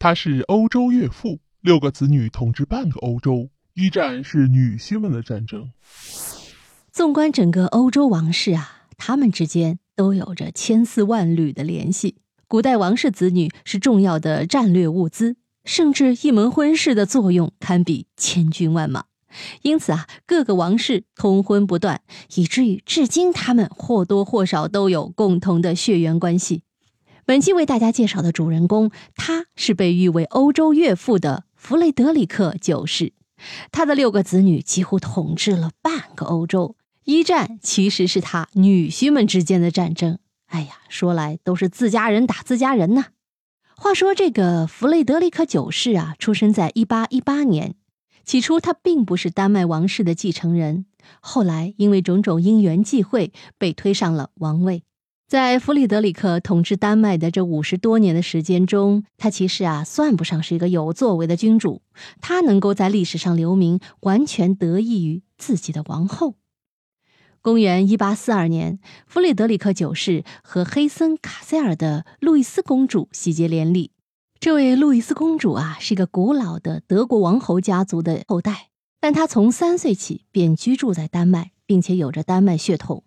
她是欧洲岳父，六个子女统治半个欧洲。一战是女婿们的战争。纵观整个欧洲王室啊，他们之间都有着千丝万缕的联系。古代王室子女是重要的战略物资，甚至一门婚事的作用堪比千军万马。因此啊，各个王室通婚不断，以至于至今他们或多或少都有共同的血缘关系。本期为大家介绍的主人公，他是被誉为欧洲岳父的弗雷德里克九世。他的六个子女几乎统治了半个欧洲。一战其实是他女婿们之间的战争。哎呀，说来都是自家人打自家人呐。话说这个弗雷德里克九世啊，出生在一八一八年。起初他并不是丹麦王室的继承人，后来因为种种因缘际会，被推上了王位。在弗里德里克统治丹麦的这五十多年的时间中，他其实啊算不上是一个有作为的君主。他能够在历史上留名，完全得益于自己的王后。公元一八四二年，弗里德里克九世和黑森卡塞尔的路易斯公主喜结连理。这位路易斯公主啊，是一个古老的德国王侯家族的后代，但她从三岁起便居住在丹麦，并且有着丹麦血统。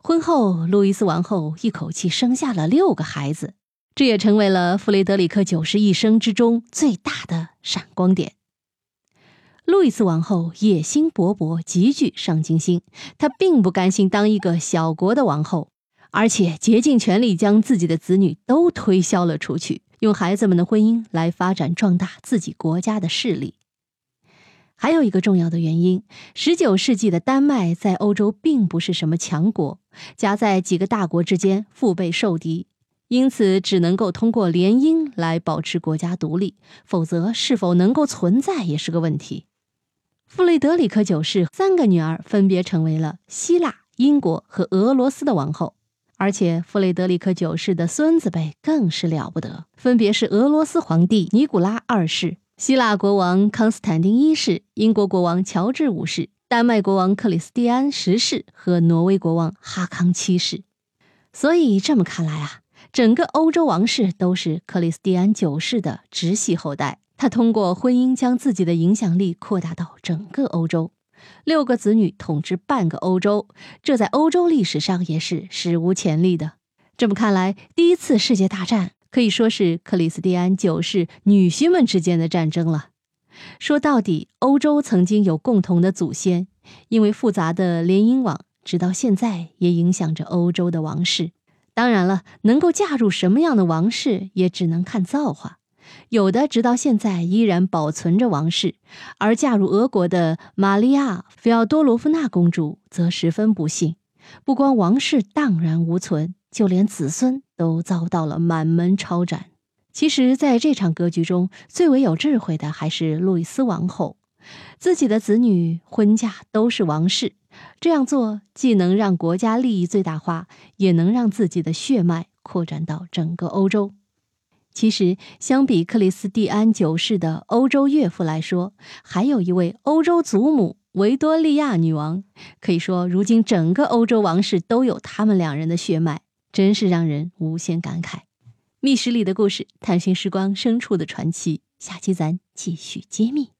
婚后，路易斯王后一口气生下了六个孩子，这也成为了弗雷德里克九世一生之中最大的闪光点。路易斯王后野心勃勃，极具上进心，她并不甘心当一个小国的王后，而且竭尽全力将自己的子女都推销了出去，用孩子们的婚姻来发展壮大自己国家的势力。还有一个重要的原因，十九世纪的丹麦在欧洲并不是什么强国，夹在几个大国之间，腹背受敌，因此只能够通过联姻来保持国家独立，否则是否能够存在也是个问题。弗雷德里克九世三个女儿分别成为了希腊、英国和俄罗斯的王后，而且弗雷德里克九世的孙子辈更是了不得，分别是俄罗斯皇帝尼古拉二世。希腊国王康斯坦丁一世、英国国王乔治五世、丹麦国王克里斯蒂安十世和挪威国王哈康七世。所以这么看来啊，整个欧洲王室都是克里斯蒂安九世的直系后代。他通过婚姻将自己的影响力扩大到整个欧洲，六个子女统治半个欧洲，这在欧洲历史上也是史无前例的。这么看来，第一次世界大战。可以说是克里斯蒂安九世女婿们之间的战争了。说到底，欧洲曾经有共同的祖先，因为复杂的联姻网，直到现在也影响着欧洲的王室。当然了，能够嫁入什么样的王室，也只能看造化。有的直到现在依然保存着王室，而嫁入俄国的玛利亚·菲奥多罗夫娜公主则十分不幸，不光王室荡然无存。就连子孙都遭到了满门抄斩。其实，在这场格局中，最为有智慧的还是路易斯王后。自己的子女婚嫁都是王室，这样做既能让国家利益最大化，也能让自己的血脉扩展到整个欧洲。其实，相比克里斯蒂安九世的欧洲岳父来说，还有一位欧洲祖母维多利亚女王。可以说，如今整个欧洲王室都有他们两人的血脉。真是让人无限感慨。密室里的故事，探寻时光深处的传奇。下期咱继续揭秘。